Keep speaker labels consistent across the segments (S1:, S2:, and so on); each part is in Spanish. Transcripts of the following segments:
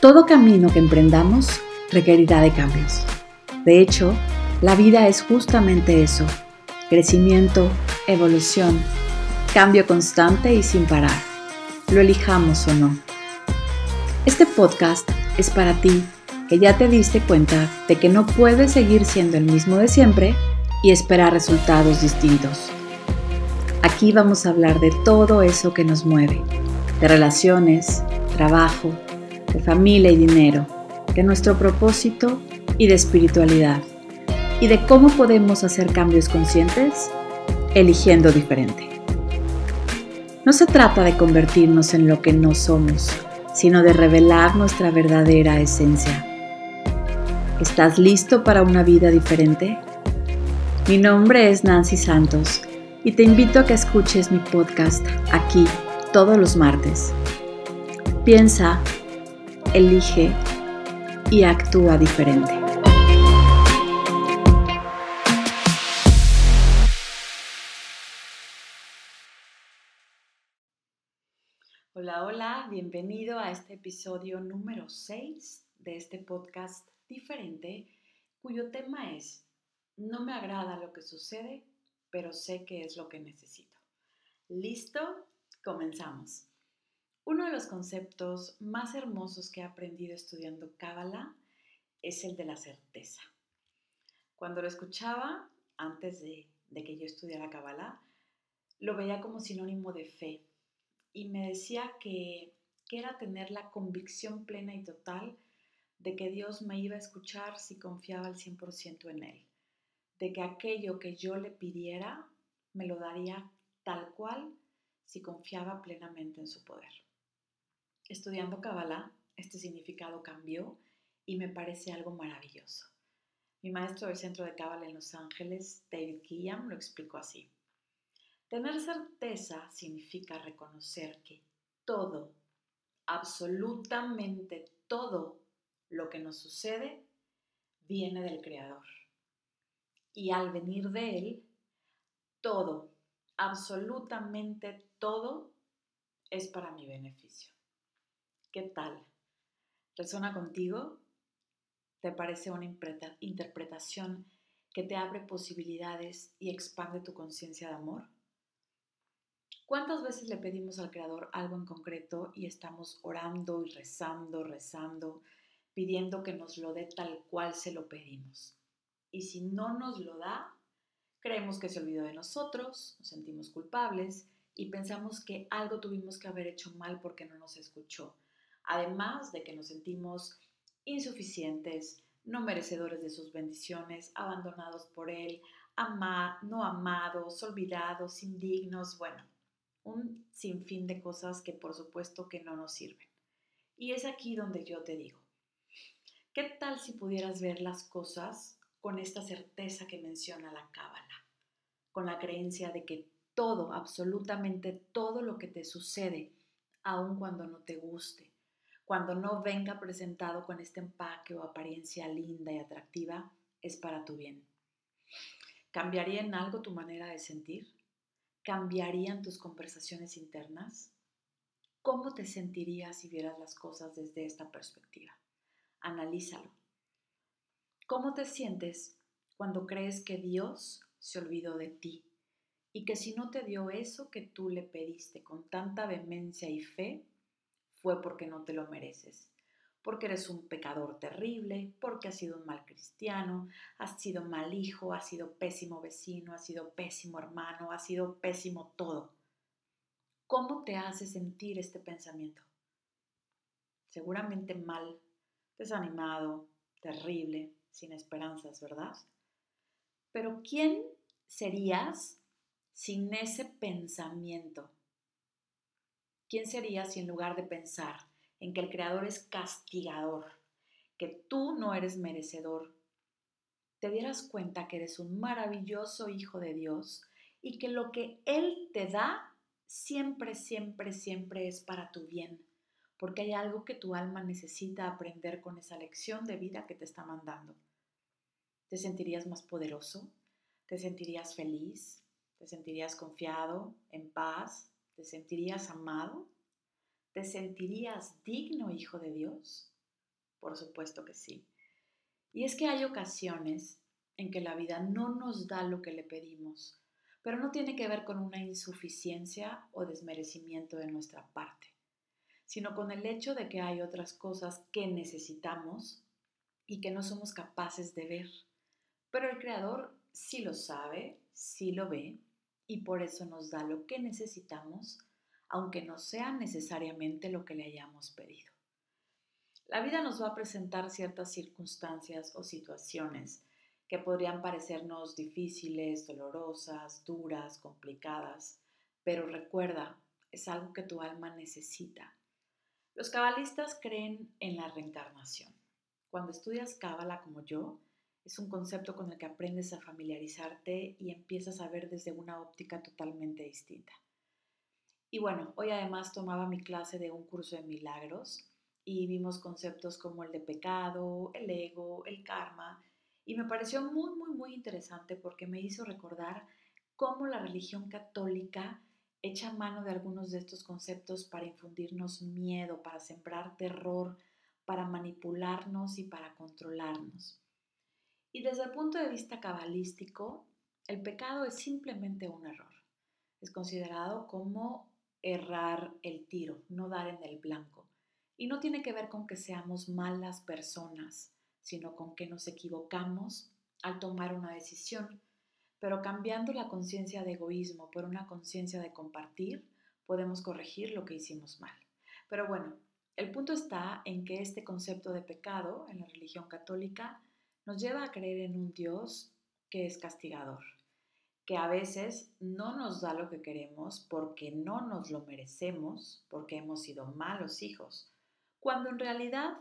S1: Todo camino que emprendamos requerirá de cambios. De hecho, la vida es justamente eso, crecimiento, evolución, cambio constante y sin parar, lo elijamos o no. Este podcast es para ti que ya te diste cuenta de que no puedes seguir siendo el mismo de siempre y esperar resultados distintos. Aquí vamos a hablar de todo eso que nos mueve, de relaciones, trabajo, de familia y dinero, de nuestro propósito y de espiritualidad, y de cómo podemos hacer cambios conscientes eligiendo diferente. No se trata de convertirnos en lo que no somos, sino de revelar nuestra verdadera esencia. ¿Estás listo para una vida diferente? Mi nombre es Nancy Santos y te invito a que escuches mi podcast aquí todos los martes. Piensa elige y actúa diferente. Hola, hola, bienvenido a este episodio número 6 de este podcast diferente, cuyo tema es, no me agrada lo que sucede, pero sé que es lo que necesito. ¿Listo? Comenzamos. Uno de los conceptos más hermosos que he aprendido estudiando Cábala es el de la certeza. Cuando lo escuchaba, antes de, que yo estudiara Cábala, lo veía como sinónimo de fe y me decía que, era tener la convicción plena y total de que Dios me iba a escuchar si confiaba al 100% en Él, de que aquello que yo le pidiera me lo daría tal cual si confiaba plenamente en su poder. Estudiando Kabbalah, este significado cambió y me parece algo maravilloso. Mi maestro del Centro de Kabbalah en Los Ángeles, David Gilliam, lo explicó así. Tener certeza significa reconocer que todo, absolutamente todo lo que nos sucede, viene del Creador. Y al venir de Él, todo, absolutamente todo, es para mi beneficio. ¿Qué tal? ¿Resuena contigo? ¿Te parece una interpretación que te abre posibilidades y expande tu conciencia de amor? ¿Cuántas veces le pedimos al Creador algo en concreto y estamos orando y rezando, rezando, pidiendo que nos lo dé tal cual se lo pedimos? Y si no nos lo da, creemos que se olvidó de nosotros, nos sentimos culpables y pensamos que algo tuvimos que haber hecho mal porque no nos escuchó además de que nos sentimos insuficientes, no merecedores de sus bendiciones, abandonados por Él, no amados, olvidados, indignos, bueno, un sinfín de cosas que por supuesto que no nos sirven. Y es aquí donde yo te digo, ¿qué tal si pudieras ver las cosas con esta certeza que menciona la Cábala? Con la creencia de que todo, absolutamente todo lo que te sucede, aun cuando no te guste, cuando no venga presentado con este empaque o apariencia linda y atractiva, es para tu bien. ¿Cambiaría en algo tu manera de sentir? ¿Cambiarían tus conversaciones internas? ¿Cómo te sentirías si vieras las cosas desde esta perspectiva? Analízalo. ¿Cómo te sientes cuando crees que Dios se olvidó de ti y que si no te dio eso que tú le pediste con tanta vehemencia y fe, fue porque no te lo mereces, porque eres un pecador terrible, porque has sido un mal cristiano, has sido mal hijo, has sido pésimo vecino, has sido pésimo hermano, has sido pésimo todo. ¿Cómo te hace sentir este pensamiento? Seguramente mal, desanimado, terrible, sin esperanzas, ¿verdad? Pero ¿quién serías sin ese pensamiento? ¿Quién sería si en lugar de pensar en que el Creador es castigador, que tú no eres merecedor, te dieras cuenta que eres un maravilloso hijo de Dios y que lo que Él te da siempre, siempre, siempre es para tu bien, porque hay algo que tu alma necesita aprender con esa lección de vida que te está mandando. ¿Te sentirías más poderoso? ¿Te sentirías feliz? ¿Te sentirías confiado, en paz, ¿Te sentirías amado? ¿Te sentirías digno, hijo de Dios? Por supuesto que sí. Y es que hay ocasiones en que la vida no nos da lo que le pedimos, pero no tiene que ver con una insuficiencia o desmerecimiento de nuestra parte, sino con el hecho de que hay otras cosas que necesitamos y que no somos capaces de ver. Pero el Creador sí lo sabe, sí lo ve, y por eso nos da lo que necesitamos, aunque no sea necesariamente lo que le hayamos pedido. La vida nos va a presentar ciertas circunstancias o situaciones que podrían parecernos difíciles, dolorosas, duras, complicadas, pero recuerda, es algo que tu alma necesita. Los cabalistas creen en la reencarnación. Cuando estudias cábala como yo, es un concepto con el que aprendes a familiarizarte y empiezas a ver desde una óptica totalmente distinta. Y bueno, hoy además tomaba mi clase de un curso de milagros y vimos conceptos como el de pecado, el ego, el karma, y me pareció muy, muy, muy interesante porque me hizo recordar cómo la religión católica echa mano de algunos de estos conceptos para infundirnos miedo, para sembrar terror, para manipularnos y para controlarnos. Y desde el punto de vista cabalístico, el pecado es simplemente un error. Es considerado como errar el tiro, no dar en el blanco. Y no tiene que ver con que seamos malas personas, sino con que nos equivocamos al tomar una decisión. Pero cambiando la conciencia de egoísmo por una conciencia de compartir, podemos corregir lo que hicimos mal. Pero bueno, el punto está en que este concepto de pecado en la religión católica nos lleva a creer en un Dios que es castigador, que a veces no nos da lo que queremos porque no nos lo merecemos, porque hemos sido malos hijos, cuando en realidad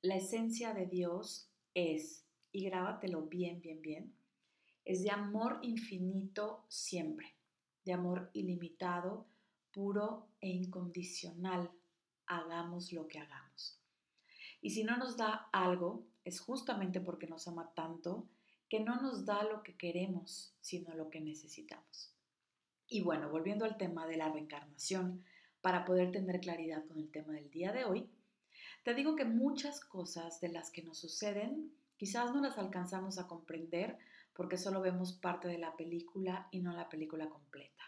S1: la esencia de Dios es, y grábatelo bien, bien, bien, es de amor infinito siempre, de amor ilimitado, puro e incondicional, hagamos lo que hagamos. Y si no nos da algo, es justamente porque nos ama tanto que no nos da lo que queremos, sino lo que necesitamos. Y bueno, volviendo al tema de la reencarnación, para poder tener claridad con el tema del día de hoy, te digo que muchas cosas de las que nos suceden quizás no las alcanzamos a comprender porque solo vemos parte de la película y no la película completa.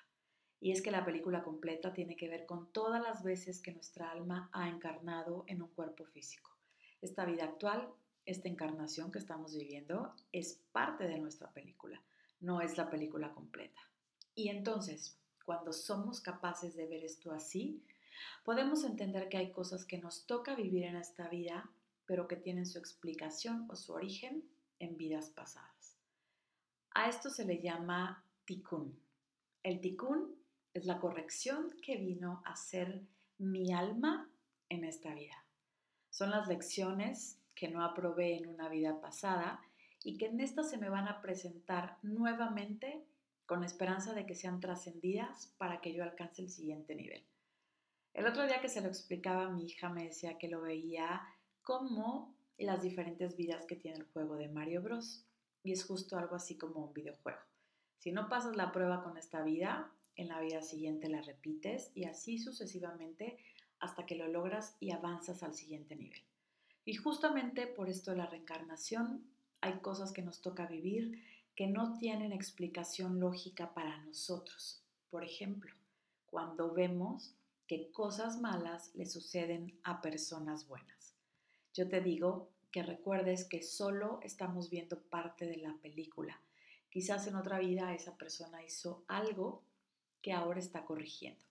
S1: Y es que la película completa tiene que ver con todas las veces que nuestra alma ha encarnado en un cuerpo físico. Esta vida actual, esta encarnación que estamos viviendo, es parte de nuestra película, no es la película completa. Y entonces, cuando somos capaces de ver esto así, podemos entender que hay cosas que nos toca vivir en esta vida, pero que tienen su explicación o su origen en vidas pasadas. A esto se le llama tikkun. El tikkun es la corrección que vino a ser mi alma en esta vida. Son las lecciones que no aprobé en una vida pasada y que en esta se me van a presentar nuevamente con esperanza de que sean trascendidas para que yo alcance el siguiente nivel. El otro día que se lo explicaba mi hija me decía que lo veía como las diferentes vidas que tiene el juego de Mario Bros. Y es justo algo así como un videojuego. Si no pasas la prueba con esta vida, en la vida siguiente la repites y así sucesivamente hasta que lo logras y avanzas al siguiente nivel. Y justamente por esto de la reencarnación hay cosas que nos toca vivir que no tienen explicación lógica para nosotros. Por ejemplo, cuando vemos que cosas malas le suceden a personas buenas. Yo te digo que recuerdes que solo estamos viendo parte de la película. Quizás en otra vida esa persona hizo algo que ahora está corrigiendo.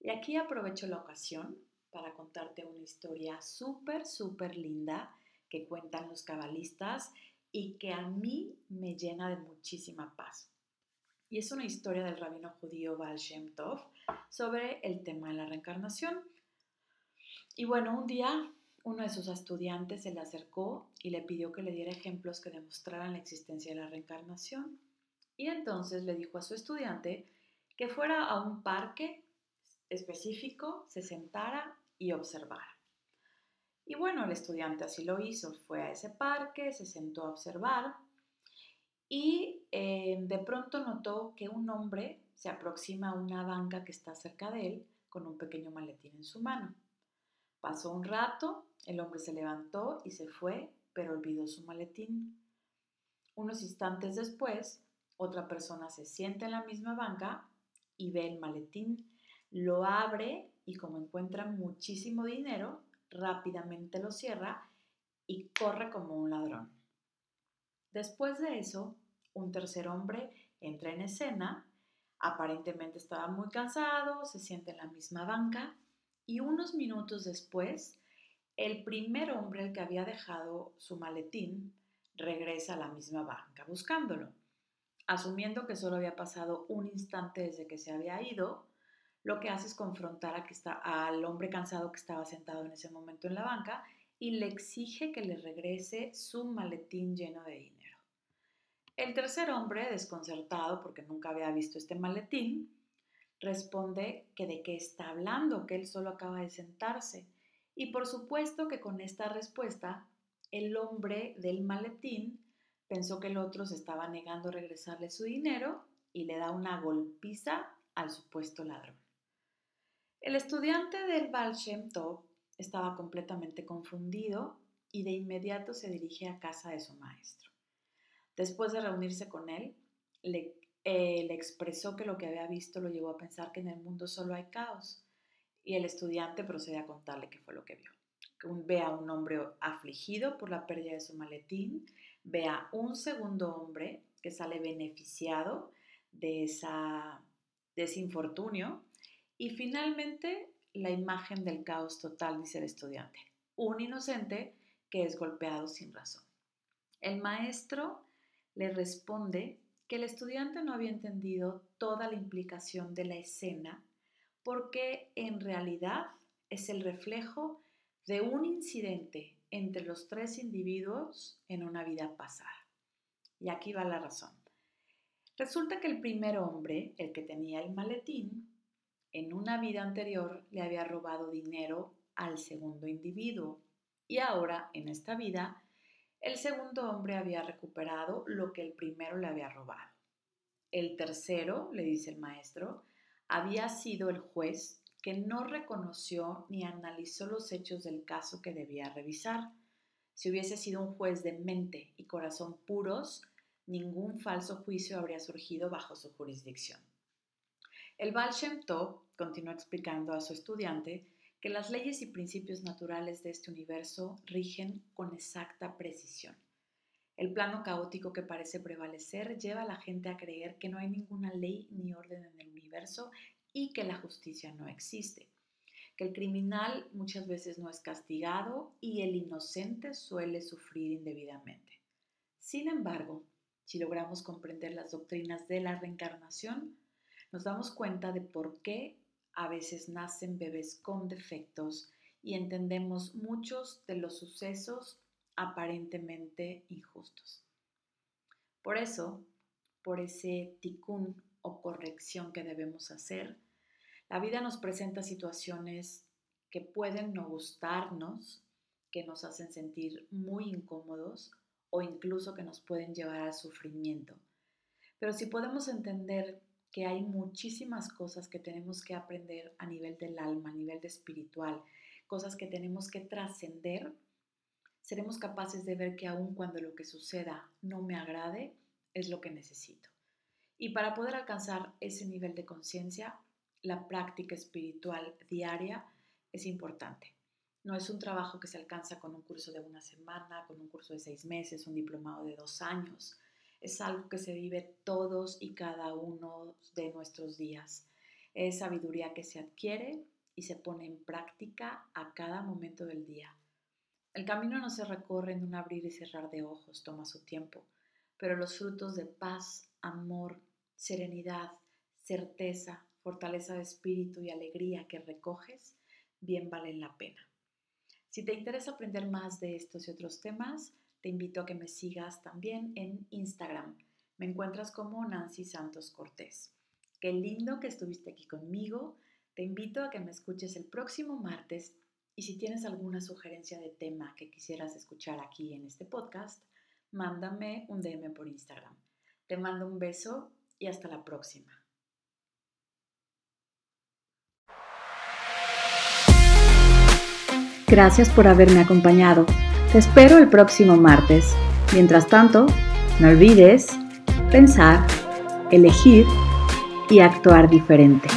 S1: Y aquí aprovecho la ocasión para contarte una historia súper, súper linda que cuentan los cabalistas y que a mí me llena de muchísima paz. Y es una historia del rabino judío Baal Shem Tov sobre el tema de la reencarnación. Y bueno, un día uno de sus estudiantes se le acercó y le pidió que le diera ejemplos que demostraran la existencia de la reencarnación. Y entonces le dijo a su estudiante que fuera a un parque específico, se sentara y observara. Y bueno, el estudiante así lo hizo, fue a ese parque, se sentó a observar y eh, de pronto notó que un hombre se aproxima a una banca que está cerca de él con un pequeño maletín en su mano. Pasó un rato, el hombre se levantó y se fue, pero olvidó su maletín. Unos instantes después, otra persona se sienta en la misma banca y ve el maletín, lo abre y como encuentra muchísimo dinero, rápidamente lo cierra y corre como un ladrón. Después de eso, un tercer hombre entra en escena, aparentemente estaba muy cansado, se sienta en la misma banca y unos minutos después, el primer hombre, que había dejado su maletín, regresa a la misma banca buscándolo. Asumiendo que solo había pasado un instante desde que se había ido, lo que hace es confrontar a está, al hombre cansado que estaba sentado en ese momento en la banca y le exige que le regrese su maletín lleno de dinero. El tercer hombre, desconcertado porque nunca había visto este maletín, responde que de qué está hablando, que él solo acaba de sentarse. Y por supuesto que con esta respuesta, el hombre del maletín pensó que el otro se estaba negando a regresarle su dinero y le da una golpiza al supuesto ladrón. El estudiante del Baal Shem Tov estaba completamente confundido y de inmediato se dirige a casa de su maestro. Después de reunirse con él, le, eh, le expresó que lo que había visto lo llevó a pensar que en el mundo solo hay caos y el estudiante procede a contarle qué fue lo que vio. Ve a un hombre afligido por la pérdida de su maletín, ve a un segundo hombre que sale beneficiado de, esa, de ese infortunio y finalmente la imagen del caos total, dice el estudiante. Un inocente que es golpeado sin razón. El maestro le responde que el estudiante no había entendido toda la implicación de la escena porque en realidad es el reflejo de un incidente entre los tres individuos en una vida pasada. Y aquí va la razón. Resulta que el primer hombre, el que tenía el maletín, en una vida anterior le había robado dinero al segundo individuo y ahora, en esta vida, el segundo hombre había recuperado lo que el primero le había robado. El tercero, le dice el maestro, había sido el juez que no reconoció ni analizó los hechos del caso que debía revisar. Si hubiese sido un juez de mente y corazón puros, ningún falso juicio habría surgido bajo su jurisdicción. El Baal Shem Tov continuó explicando a su estudiante que las leyes y principios naturales de este universo rigen con exacta precisión. El plano caótico que parece prevalecer lleva a la gente a creer que no hay ninguna ley ni orden en el universo y que la justicia no existe, que el criminal muchas veces no es castigado y el inocente suele sufrir indebidamente. Sin embargo, si logramos comprender las doctrinas de la reencarnación, nos damos cuenta de por qué a veces nacen bebés con defectos y entendemos muchos de los sucesos aparentemente injustos. Por eso, por ese ticún o corrección que debemos hacer, la vida nos presenta situaciones que pueden no gustarnos, que nos hacen sentir muy incómodos o incluso que nos pueden llevar al sufrimiento. Pero si podemos entender que hay muchísimas cosas que tenemos que aprender a nivel del alma, a nivel de espiritual, cosas que tenemos que trascender, seremos capaces de ver que aun cuando lo que suceda no me agrade, es lo que necesito. Y para poder alcanzar ese nivel de conciencia, la práctica espiritual diaria es importante. No es un trabajo que se alcanza con un curso de una semana, con un curso de seis meses, un diplomado de dos años es algo que se vive todos y cada uno de nuestros días. Es sabiduría que se adquiere y se pone en práctica a cada momento del día. El camino no se recorre en un abrir y cerrar de ojos, toma su tiempo, pero los frutos de paz, amor, serenidad, certeza, fortaleza de espíritu y alegría que recoges, bien valen la pena. Si te interesa aprender más de estos y otros temas, te invito a que me sigas también en Instagram. Me encuentras como Nancy Santos Cortés. Qué lindo que estuviste aquí conmigo. Te invito a que me escuches el próximo martes y si tienes alguna sugerencia de tema que quisieras escuchar aquí en este podcast, mándame un DM por Instagram. Te mando un beso y hasta la próxima.
S2: gracias por haberme acompañado. Te espero el próximo martes. Mientras tanto, no olvides pensar, elegir y actuar diferente.